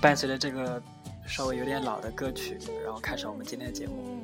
伴随着这个稍微有点老的歌曲，然后开始我们今天的节目。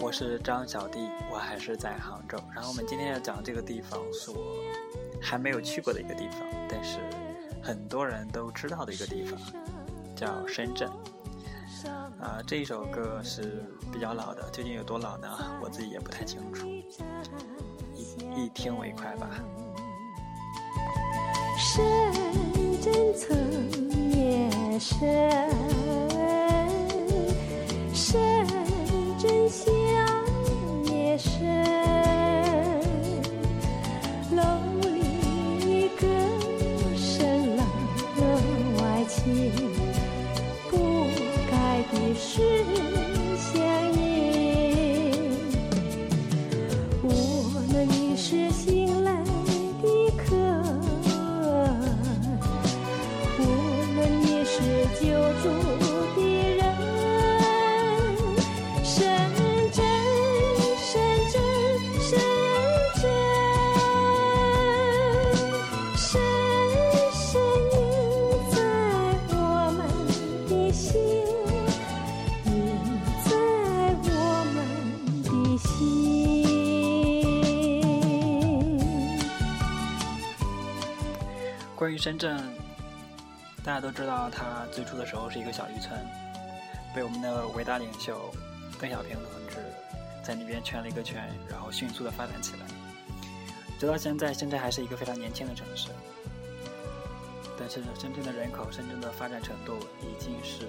我是张小弟，我还是在杭州。然后我们今天要讲的这个地方是我还没有去过的一个地方，但是很多人都知道的一个地方，叫深圳。啊，这一首歌是比较老的，究竟有多老呢？我自己也不太清楚。一一听为快吧。深圳曾深。于深圳，大家都知道，它最初的时候是一个小渔村，被我们的伟大领袖邓小平同志在那边圈了一个圈，然后迅速的发展起来。直到现在，深圳还是一个非常年轻的城市，但是深圳的人口、深圳的发展程度已经是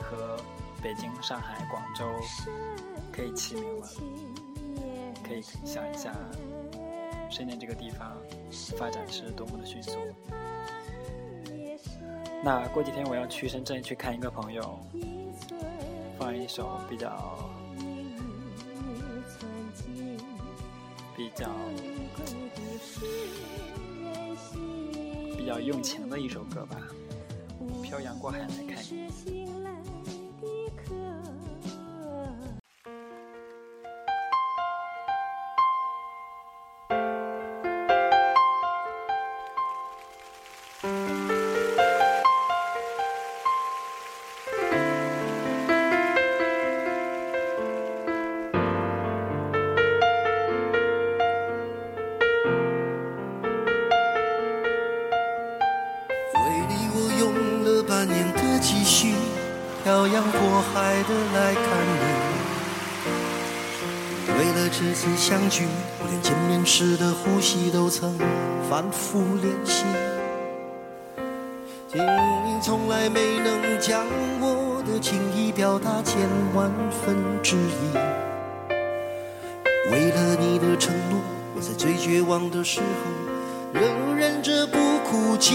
和北京、上海、广州可以齐名了。可以想一下。深圳这个地方发展是多么的迅速。那过几天我要去深圳去看一个朋友，放一首比较比较比较用情的一首歌吧，《漂洋过海来看你》。的来看你，为了这次相聚，我连见面时的呼吸都曾反复练习。你从来没能将我的情意表达千万分之一。为了你的承诺，我在最绝望的时候仍忍着不哭泣。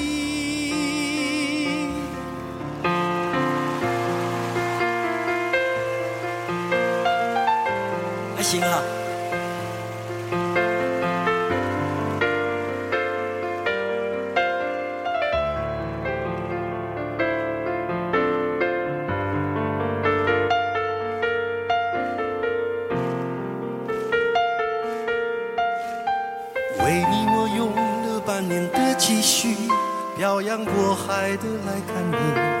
行哈。为你，我用了半年的积蓄，漂洋过海的来看你。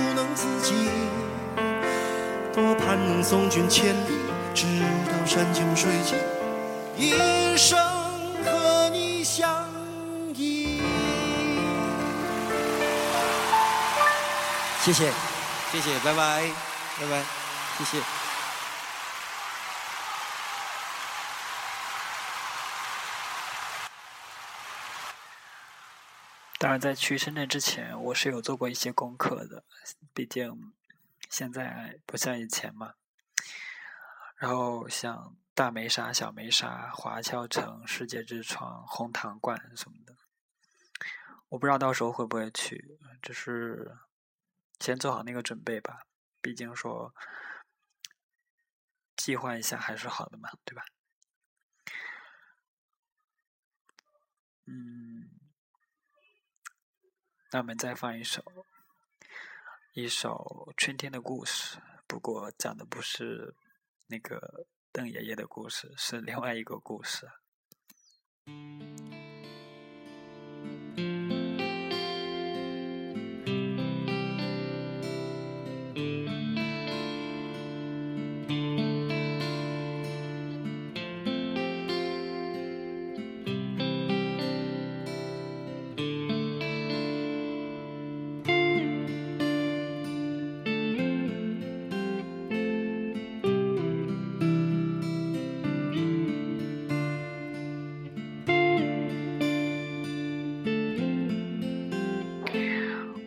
多盼能送君千里，直到山穷水尽，一生和你相依。谢谢，谢谢，拜拜，拜拜，谢谢。当然，在去深圳之前，我是有做过一些功课的，毕竟现在不像以前嘛。然后像大梅沙、小梅沙、华侨城、世界之窗、红糖罐什么的，我不知道到时候会不会去，只是先做好那个准备吧。毕竟说计划一下还是好的嘛，对吧？嗯。那我们再放一首，一首春天的故事。不过讲的不是那个邓爷爷的故事，是另外一个故事。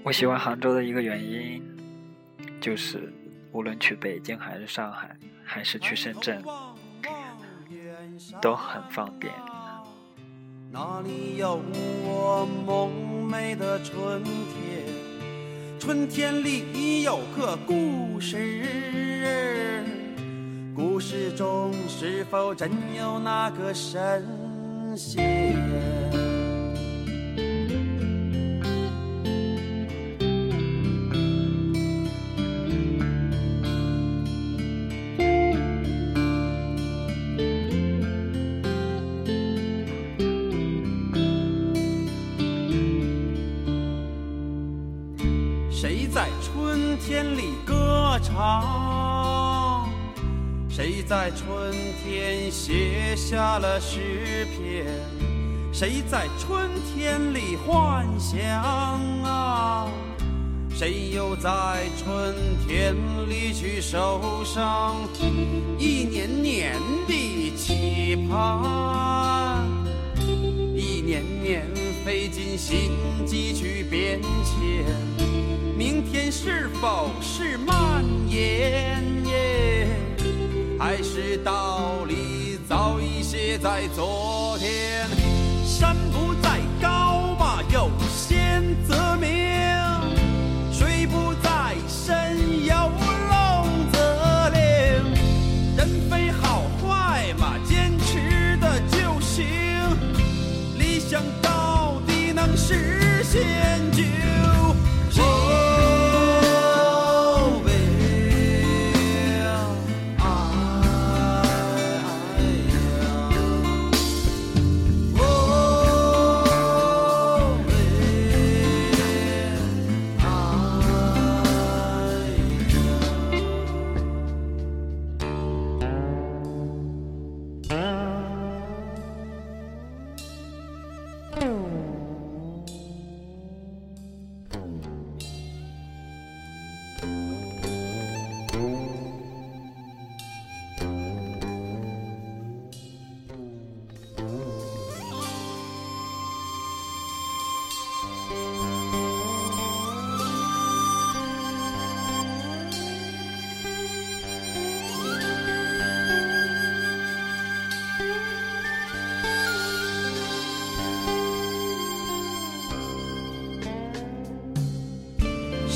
我喜欢杭州的一个原因，就是无论去北京还是上海，还是去深圳，都很方便。那里有我梦寐的春天？春天里有个故事，故事中是否真有那个神仙？在春天写下了诗篇？谁在春天里幻想啊？谁又在春天里去受伤？一年年的期盼，一年年费尽心机去变迁。明天是否是蔓延？道理早已写在昨天？山不在高嘛，有仙则名；水不在深，有龙则灵。人非好坏嘛，坚持的就行。理想到底能实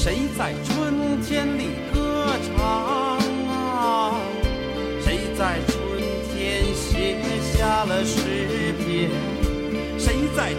谁在春天里歌唱啊？谁在春天写下了诗篇？谁在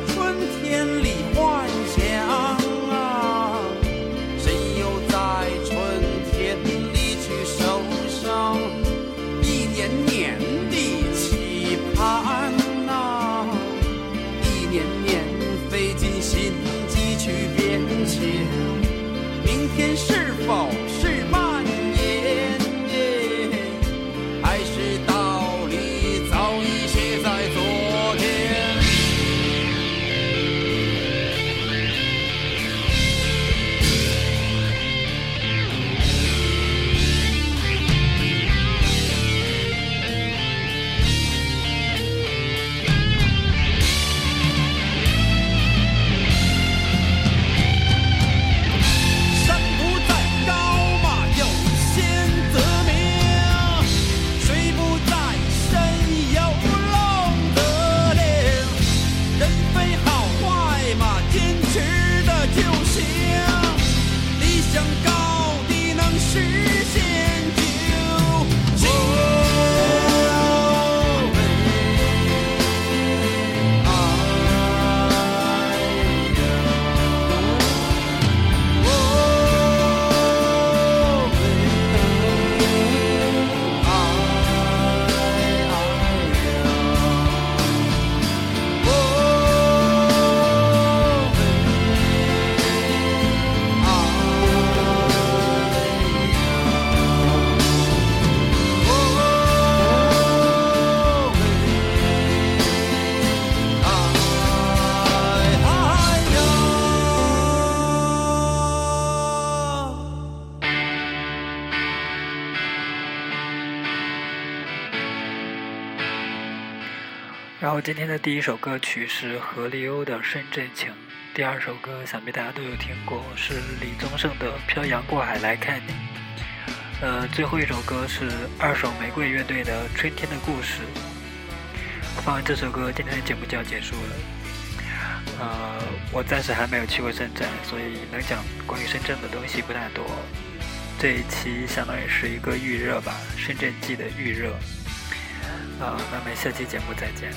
然后今天的第一首歌曲是何立鸥的《深圳情》，第二首歌想必大家都有听过，是李宗盛的《漂洋过海来看你》。呃，最后一首歌是二手玫瑰乐队的《春天的故事》。放完这首歌，今天的节目就要结束了。呃，我暂时还没有去过深圳，所以能讲关于深圳的东西不太多。这一期相当于是一个预热吧，深圳季的预热。好，那么下期节目再见。